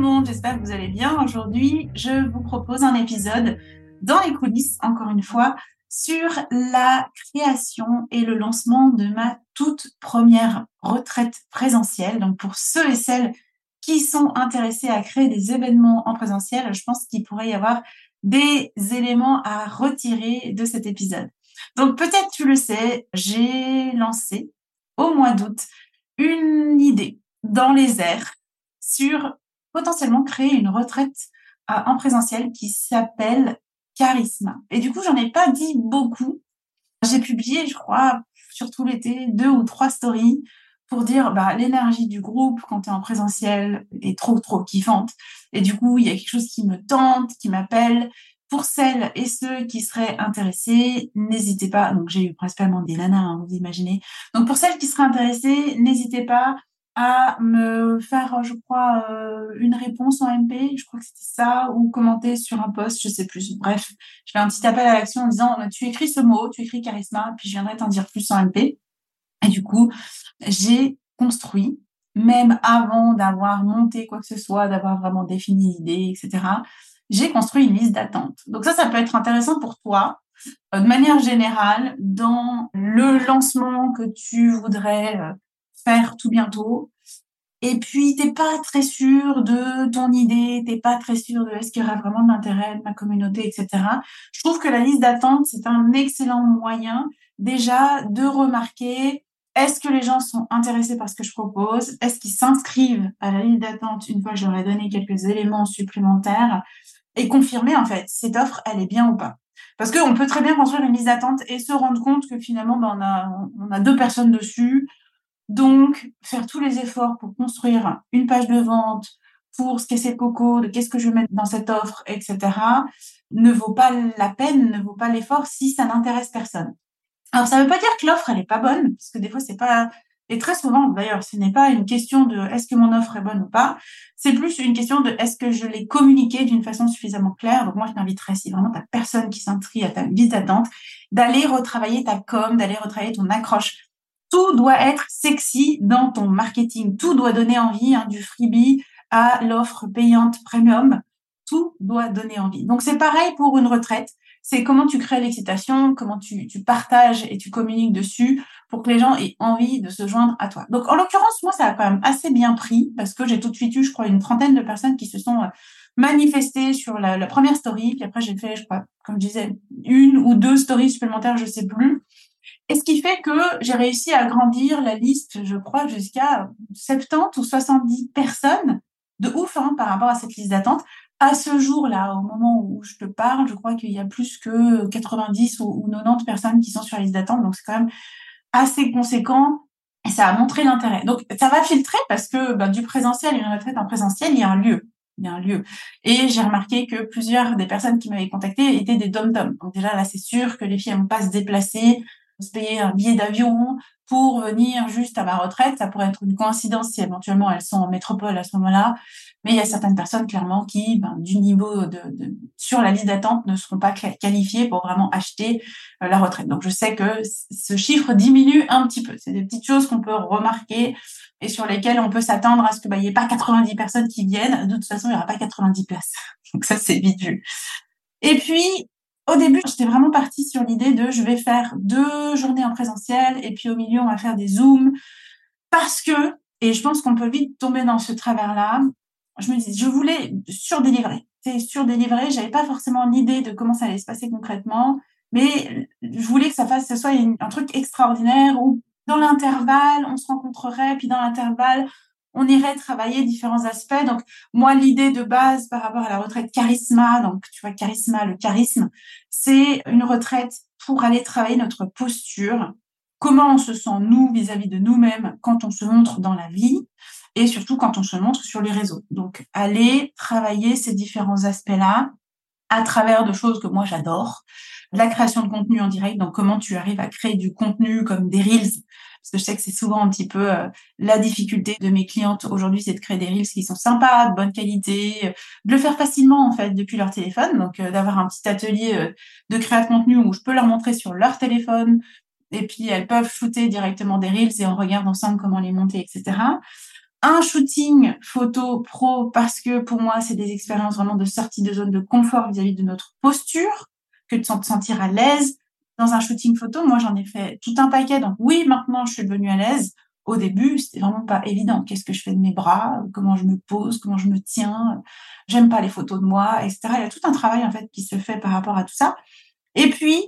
monde, j'espère que vous allez bien. Aujourd'hui, je vous propose un épisode dans les coulisses, encore une fois, sur la création et le lancement de ma toute première retraite présentielle. Donc pour ceux et celles qui sont intéressés à créer des événements en présentiel, je pense qu'il pourrait y avoir des éléments à retirer de cet épisode. Donc peut-être tu le sais, j'ai lancé au mois d'août une idée dans les airs sur potentiellement créer une retraite euh, en présentiel qui s'appelle Charisma. Et du coup, j'en ai pas dit beaucoup. J'ai publié, je crois, surtout l'été, deux ou trois stories pour dire bah, l'énergie du groupe quand tu es en présentiel est trop, trop kiffante. Et du coup, il y a quelque chose qui me tente, qui m'appelle. Pour celles et ceux qui seraient intéressés, n'hésitez pas. Donc, j'ai eu principalement des nanas, hein, vous imaginez. Donc, pour celles qui seraient intéressées, n'hésitez pas à me faire, je crois, euh, une réponse en MP, je crois que c'était ça, ou commenter sur un post, je sais plus. Bref, je fais un petit appel à l'action en disant, tu écris ce mot, tu écris charisma, puis je viendrai t'en dire plus en MP. Et du coup, j'ai construit, même avant d'avoir monté quoi que ce soit, d'avoir vraiment défini l'idée, etc., j'ai construit une liste d'attente. Donc ça, ça peut être intéressant pour toi, euh, de manière générale, dans le lancement que tu voudrais euh, faire tout bientôt. Et puis, t'es pas très sûr de ton idée, t'es pas très sûr de est-ce qu'il y aura vraiment de l'intérêt de ma communauté, etc. Je trouve que la liste d'attente, c'est un excellent moyen déjà de remarquer est-ce que les gens sont intéressés par ce que je propose? Est-ce qu'ils s'inscrivent à la liste d'attente une fois que je leur ai donné quelques éléments supplémentaires? Et confirmer en fait cette offre, elle est bien ou pas? Parce qu'on peut très bien construire une liste d'attente et se rendre compte que finalement, ben, on, a, on a deux personnes dessus, donc, faire tous les efforts pour construire une page de vente, pour se casser le coco, de qu'est-ce que je vais mettre dans cette offre, etc., ne vaut pas la peine, ne vaut pas l'effort si ça n'intéresse personne. Alors, ça ne veut pas dire que l'offre, elle n'est pas bonne, parce que des fois, c'est pas, et très souvent, d'ailleurs, ce n'est pas une question de est-ce que mon offre est bonne ou pas, c'est plus une question de est-ce que je l'ai communiqué d'une façon suffisamment claire. Donc, moi, je t'inviterais, si vraiment ta personne qui s'inscrit à ta liste d'attente, d'aller retravailler ta com, d'aller retravailler ton accroche tout doit être sexy dans ton marketing. Tout doit donner envie, hein, du freebie à l'offre payante premium. Tout doit donner envie. Donc c'est pareil pour une retraite. C'est comment tu crées l'excitation, comment tu, tu, partages et tu communiques dessus pour que les gens aient envie de se joindre à toi. Donc en l'occurrence, moi, ça a quand même assez bien pris parce que j'ai tout de suite eu, je crois, une trentaine de personnes qui se sont euh, manifestées sur la, la première story. Puis après, j'ai fait, je crois, comme je disais, une ou deux stories supplémentaires, je sais plus. Et ce qui fait que j'ai réussi à grandir la liste, je crois, jusqu'à 70 ou 70 personnes de ouf hein, par rapport à cette liste d'attente. À ce jour-là, au moment où je te parle, je crois qu'il y a plus que 90 ou, 90 personnes qui sont sur la liste d'attente. Donc, c'est quand même assez conséquent et ça a montré l'intérêt. Donc, ça va filtrer parce que bah, du présentiel, une retraite en présentiel, il y a un lieu. Il y a un lieu. Et j'ai remarqué que plusieurs des personnes qui m'avaient contacté étaient des dom-dom. Donc déjà, là, c'est sûr que les filles vont pas se déplacer se payer un billet d'avion pour venir juste à ma retraite. Ça pourrait être une coïncidence si éventuellement elles sont en métropole à ce moment-là. Mais il y a certaines personnes clairement qui, ben, du niveau de, sur la liste d'attente, ne seront pas qualifiées pour vraiment acheter euh, la retraite. Donc je sais que ce chiffre diminue un petit peu. C'est des petites choses qu'on peut remarquer et sur lesquelles on peut s'attendre à ce que bah, il n'y ait pas 90 personnes qui viennent. De toute façon, il n'y aura pas 90 places. Donc ça, c'est vite vu. Et puis, au début, j'étais vraiment partie sur l'idée de je vais faire deux journées en présentiel et puis au milieu, on va faire des zooms parce que, et je pense qu'on peut vite tomber dans ce travers-là, je me dis, je voulais surdélivrer. j'étais surdélivrée, j'avais pas forcément l'idée de comment ça allait se passer concrètement, mais je voulais que ça fasse, ce soit un truc extraordinaire où dans l'intervalle, on se rencontrerait, puis dans l'intervalle, on irait travailler différents aspects. Donc, moi, l'idée de base par rapport à la retraite charisma, donc tu vois, charisma, le charisme, c'est une retraite pour aller travailler notre posture, comment on se sent nous vis-à-vis de nous-mêmes quand on se montre dans la vie et surtout quand on se montre sur les réseaux. Donc, aller travailler ces différents aspects-là à travers de choses que moi j'adore, la création de contenu en direct, donc comment tu arrives à créer du contenu comme des reels, parce que je sais que c'est souvent un petit peu euh, la difficulté de mes clientes aujourd'hui, c'est de créer des reels qui sont sympas, de bonne qualité, euh, de le faire facilement en fait depuis leur téléphone, donc euh, d'avoir un petit atelier de création de contenu où je peux leur montrer sur leur téléphone, et puis elles peuvent shooter directement des reels et on regarde ensemble comment les monter, etc un shooting photo pro parce que pour moi, c'est des expériences vraiment de sortie de zone de confort vis-à-vis de notre posture que de se sentir à l'aise. Dans un shooting photo, moi, j'en ai fait tout un paquet. Donc oui, maintenant, je suis devenue à l'aise. Au début, c'était vraiment pas évident. Qu'est-ce que je fais de mes bras? Comment je me pose? Comment je me tiens? J'aime pas les photos de moi, etc. Il y a tout un travail en fait qui se fait par rapport à tout ça. Et puis,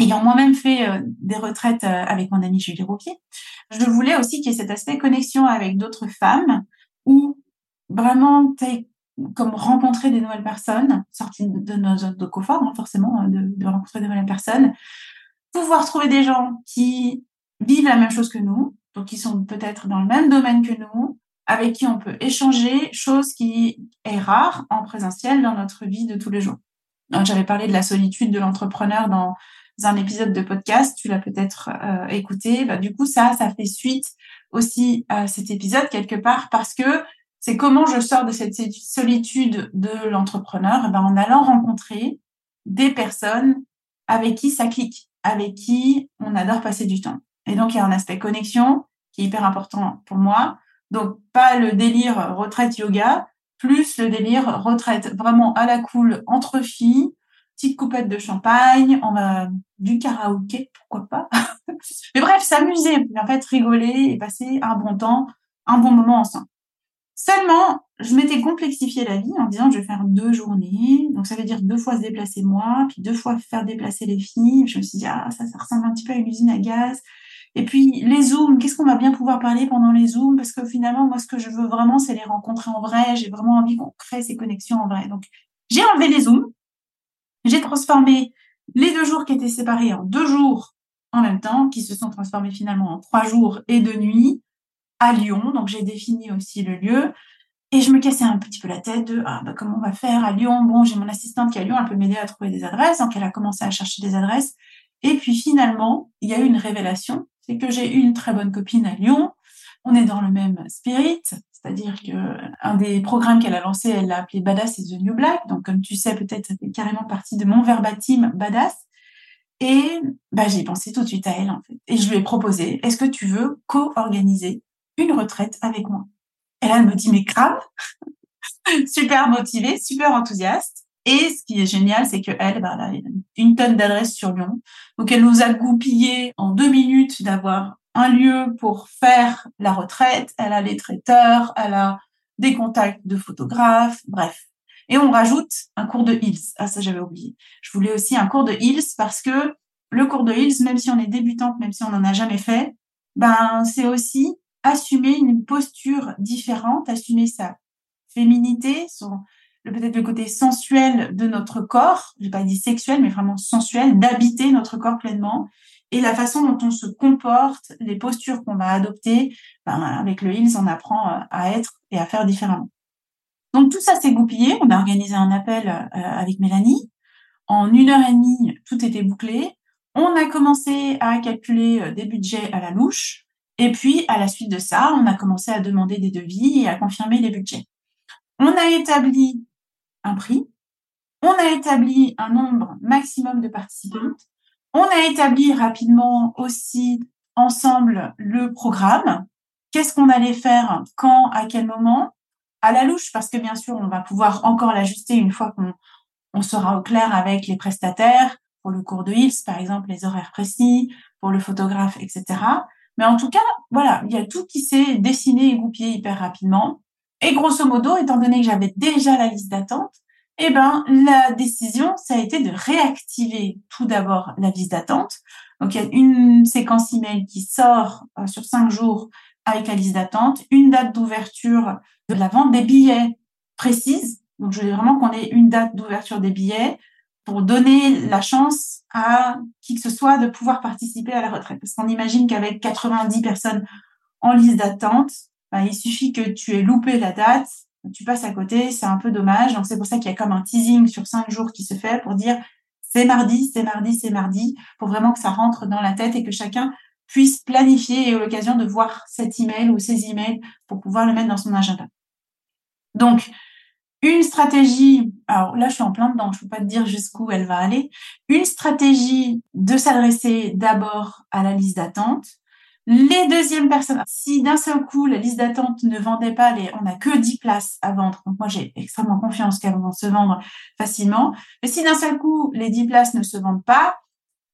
ayant moi-même fait euh, des retraites euh, avec mon amie Julie Roupier, je voulais aussi qu'il y ait cet aspect connexion avec d'autres femmes où vraiment comme rencontrer des nouvelles personnes, sorties de nos zones de confort, hein, forcément, hein, de, rencontrer de nouvelles personnes, pouvoir trouver des gens qui vivent la même chose que nous, donc qui sont peut-être dans le même domaine que nous, avec qui on peut échanger, chose qui est rare en présentiel dans notre vie de tous les jours. J'avais parlé de la solitude de l'entrepreneur dans un épisode de podcast, tu l'as peut-être euh, écouté. Bah, du coup, ça, ça fait suite aussi à cet épisode quelque part parce que c'est comment je sors de cette solitude de l'entrepreneur ben, en allant rencontrer des personnes avec qui ça clique, avec qui on adore passer du temps. Et donc, il y a un aspect connexion qui est hyper important pour moi. Donc, pas le délire retraite yoga, plus le délire retraite vraiment à la cool entre filles, petite coupette de champagne, on va du karaoké, pourquoi pas. Mais bref, s'amuser, en fait, rigoler et passer un bon temps, un bon moment ensemble. Seulement, je m'étais complexifié la vie en disant je vais faire deux journées, donc ça veut dire deux fois se déplacer moi, puis deux fois faire déplacer les filles. Je me suis dit ah ça, ça ressemble un petit peu à une usine à gaz. Et puis les zooms, qu'est-ce qu'on va bien pouvoir parler pendant les zooms? Parce que finalement, moi, ce que je veux vraiment, c'est les rencontrer en vrai. J'ai vraiment envie qu'on crée ces connexions en vrai. Donc j'ai enlevé les zooms, j'ai transformé les deux jours qui étaient séparés en deux jours en même temps, qui se sont transformés finalement en trois jours et deux nuits à Lyon. Donc j'ai défini aussi le lieu. Et je me cassais un petit peu la tête de ah, bah, comment on va faire à Lyon? Bon, j'ai mon assistante qui est à Lyon, elle peut m'aider à trouver des adresses. Donc elle a commencé à chercher des adresses. Et puis finalement, il y a eu une révélation, c'est que j'ai une très bonne copine à Lyon. On est dans le même spirit, c'est-à-dire que un des programmes qu'elle a lancé, elle l'a appelé Badass is the New Black. Donc comme tu sais, peut-être ça fait carrément partie de mon verbatim Badass. Et bah, j'ai pensé tout de suite à elle, en fait. Et je lui ai proposé, est-ce que tu veux co-organiser une retraite avec moi Et là, elle me dit, mais grave Super motivée, super enthousiaste. Et ce qui est génial, c'est bah, elle a une tonne d'adresses sur Lyon. Donc, elle nous a goupillé en deux minutes d'avoir un lieu pour faire la retraite. Elle a les traiteurs, elle a des contacts de photographes, bref. Et on rajoute un cours de Hills. Ah, ça, j'avais oublié. Je voulais aussi un cours de Hills parce que le cours de Hills, même si on est débutante, même si on n'en a jamais fait, ben, c'est aussi assumer une posture différente, assumer sa féminité, son, peut-être le côté sensuel de notre corps, j'ai pas dit sexuel, mais vraiment sensuel, d'habiter notre corps pleinement et la façon dont on se comporte, les postures qu'on va adopter, ben, avec le Hills, on apprend à être et à faire différemment. Donc tout ça s'est goupillé. On a organisé un appel euh, avec Mélanie. En une heure et demie, tout était bouclé. On a commencé à calculer euh, des budgets à la louche. Et puis, à la suite de ça, on a commencé à demander des devis et à confirmer les budgets. On a établi un prix. On a établi un nombre maximum de participantes. On a établi rapidement aussi ensemble le programme. Qu'est-ce qu'on allait faire, quand, à quel moment? À la louche parce que bien sûr, on va pouvoir encore l'ajuster une fois qu'on on sera au clair avec les prestataires pour le cours de Hills, par exemple, les horaires précis, pour le photographe, etc. Mais en tout cas, voilà, il y a tout qui s'est dessiné et goupillé hyper rapidement. Et grosso modo, étant donné que j'avais déjà la liste d'attente, eh ben, la décision, ça a été de réactiver tout d'abord la liste d'attente. Donc, il y a une séquence email qui sort euh, sur cinq jours avec la liste d'attente, une date d'ouverture de la vente des billets précise. Donc, je voulais vraiment qu'on ait une date d'ouverture des billets pour donner la chance à qui que ce soit de pouvoir participer à la retraite. Parce qu'on imagine qu'avec 90 personnes en liste d'attente, bah, il suffit que tu aies loupé la date, tu passes à côté, c'est un peu dommage. Donc c'est pour ça qu'il y a comme un teasing sur cinq jours qui se fait pour dire c'est mardi, c'est mardi, c'est mardi, pour vraiment que ça rentre dans la tête et que chacun puisse planifier et ait l'occasion de voir cet email ou ces emails pour pouvoir le mettre dans son agenda. Donc, une stratégie, alors là je suis en plein dedans, je ne peux pas te dire jusqu'où elle va aller, une stratégie de s'adresser d'abord à la liste d'attente, les deuxièmes personnes, si d'un seul coup la liste d'attente ne vendait pas, les, on n'a que 10 places à vendre, donc moi j'ai extrêmement confiance qu'elles vont se vendre facilement, mais si d'un seul coup les 10 places ne se vendent pas,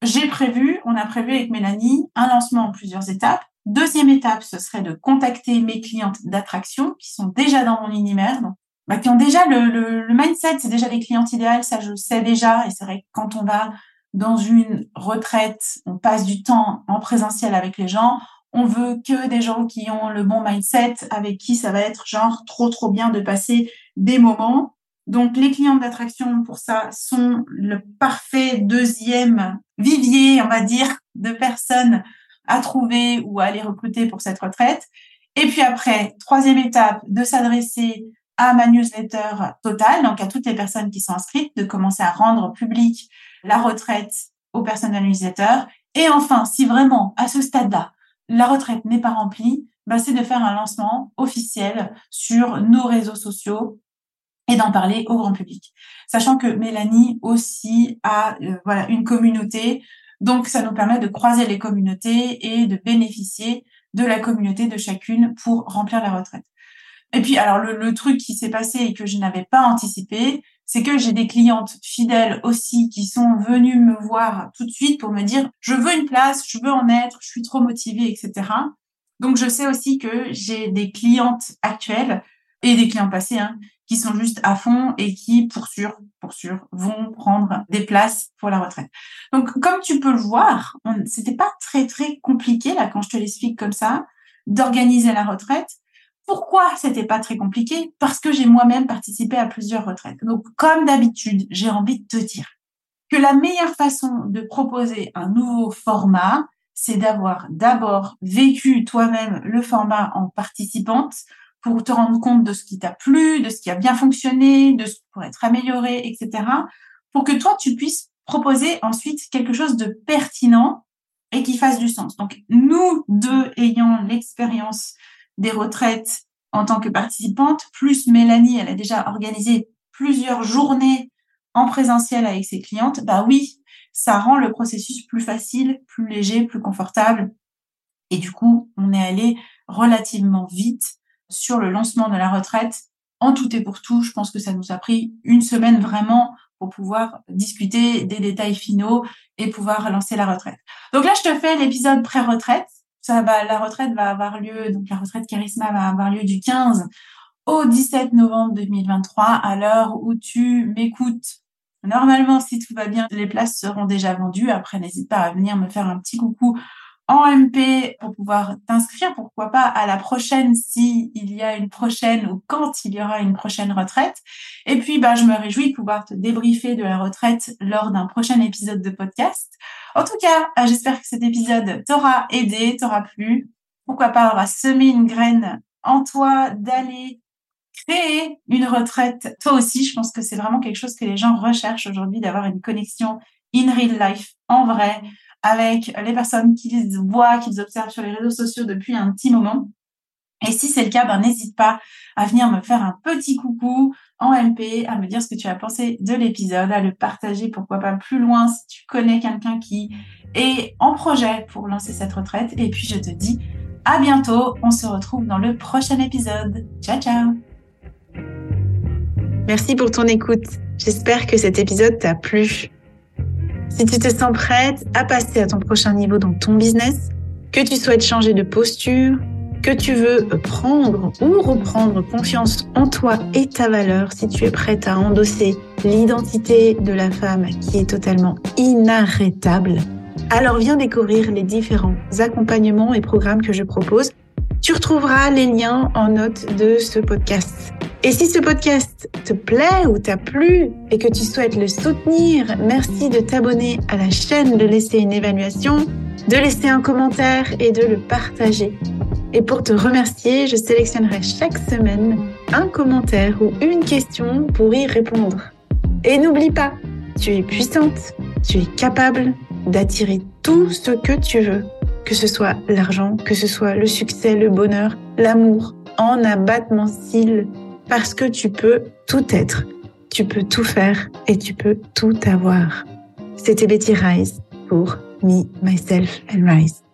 j'ai prévu, on a prévu avec Mélanie un lancement en plusieurs étapes. Deuxième étape, ce serait de contacter mes clientes d'attraction qui sont déjà dans mon univers, bah, qui ont déjà le, le, le mindset, c'est déjà des clientes idéales, ça je le sais déjà, et c'est vrai que quand on va dans une retraite, on passe du temps en présentiel avec les gens, on veut que des gens qui ont le bon mindset, avec qui ça va être genre trop trop bien de passer des moments. Donc les clients d'attraction pour ça sont le parfait deuxième vivier, on va dire, de personnes à trouver ou à aller recruter pour cette retraite. Et puis après, troisième étape, de s'adresser à ma newsletter totale, donc à toutes les personnes qui sont inscrites, de commencer à rendre public la retraite aux personnalisateurs. Et enfin, si vraiment, à ce stade-là, la retraite n'est pas remplie, bah, c'est de faire un lancement officiel sur nos réseaux sociaux et d'en parler au grand public. Sachant que Mélanie aussi a euh, voilà une communauté, donc ça nous permet de croiser les communautés et de bénéficier de la communauté de chacune pour remplir la retraite. Et puis alors le, truc qui s'est passé et que je n'avais pas anticipé, c'est que j'ai des clientes fidèles aussi qui sont venues me voir tout de suite pour me dire je veux une place, je veux en être, je suis trop motivée, etc. Donc je sais aussi que j'ai des clientes actuelles et des clients passés hein, qui sont juste à fond et qui, pour sûr, pour sûr, vont prendre des places pour la retraite. Donc comme tu peux le voir, c'était pas très très compliqué là quand je te l'explique comme ça d'organiser la retraite pourquoi c'était pas très compliqué? Parce que j'ai moi-même participé à plusieurs retraites. Donc, comme d'habitude, j'ai envie de te dire que la meilleure façon de proposer un nouveau format, c'est d'avoir d'abord vécu toi-même le format en participante pour te rendre compte de ce qui t'a plu, de ce qui a bien fonctionné, de ce qui pourrait être amélioré, etc. Pour que toi, tu puisses proposer ensuite quelque chose de pertinent et qui fasse du sens. Donc, nous deux ayant l'expérience des retraites en tant que participante, plus Mélanie, elle a déjà organisé plusieurs journées en présentiel avec ses clientes, bah oui, ça rend le processus plus facile, plus léger, plus confortable. Et du coup, on est allé relativement vite sur le lancement de la retraite. En tout et pour tout, je pense que ça nous a pris une semaine vraiment pour pouvoir discuter des détails finaux et pouvoir lancer la retraite. Donc là, je te fais l'épisode pré-retraite la retraite va avoir lieu, donc la retraite Charisma va avoir lieu du 15 au 17 novembre 2023, à l'heure où tu m'écoutes. Normalement, si tout va bien, les places seront déjà vendues. Après, n'hésite pas à venir me faire un petit coucou en MP pour pouvoir t'inscrire, pourquoi pas à la prochaine si il y a une prochaine ou quand il y aura une prochaine retraite. Et puis, bah, je me réjouis de pouvoir te débriefer de la retraite lors d'un prochain épisode de podcast. En tout cas, euh, j'espère que cet épisode t'aura aidé, t'aura plu. Pourquoi pas aura semé une graine en toi d'aller créer une retraite. Toi aussi, je pense que c'est vraiment quelque chose que les gens recherchent aujourd'hui, d'avoir une connexion in real life, en vrai, avec les personnes qu'ils voient, qu'ils observent sur les réseaux sociaux depuis un petit moment. Et si c'est le cas, ben, n'hésite pas à venir me faire un petit coucou en MP, à me dire ce que tu as pensé de l'épisode, à le partager, pourquoi pas plus loin si tu connais quelqu'un qui est en projet pour lancer cette retraite. Et puis je te dis à bientôt. On se retrouve dans le prochain épisode. Ciao, ciao. Merci pour ton écoute. J'espère que cet épisode t'a plu. Si tu te sens prête à passer à ton prochain niveau dans ton business, que tu souhaites changer de posture, que tu veux prendre ou reprendre confiance en toi et ta valeur, si tu es prête à endosser l'identité de la femme qui est totalement inarrêtable, alors viens découvrir les différents accompagnements et programmes que je propose. Tu retrouveras les liens en note de ce podcast. Et si ce podcast te plaît ou t'a plu et que tu souhaites le soutenir, merci de t'abonner à la chaîne, de laisser une évaluation, de laisser un commentaire et de le partager. Et pour te remercier, je sélectionnerai chaque semaine un commentaire ou une question pour y répondre. Et n'oublie pas, tu es puissante, tu es capable d'attirer tout ce que tu veux, que ce soit l'argent, que ce soit le succès, le bonheur, l'amour, en abattement cils, parce que tu peux tout être, tu peux tout faire et tu peux tout avoir. C'était Betty Rise pour Me, Myself and Rise.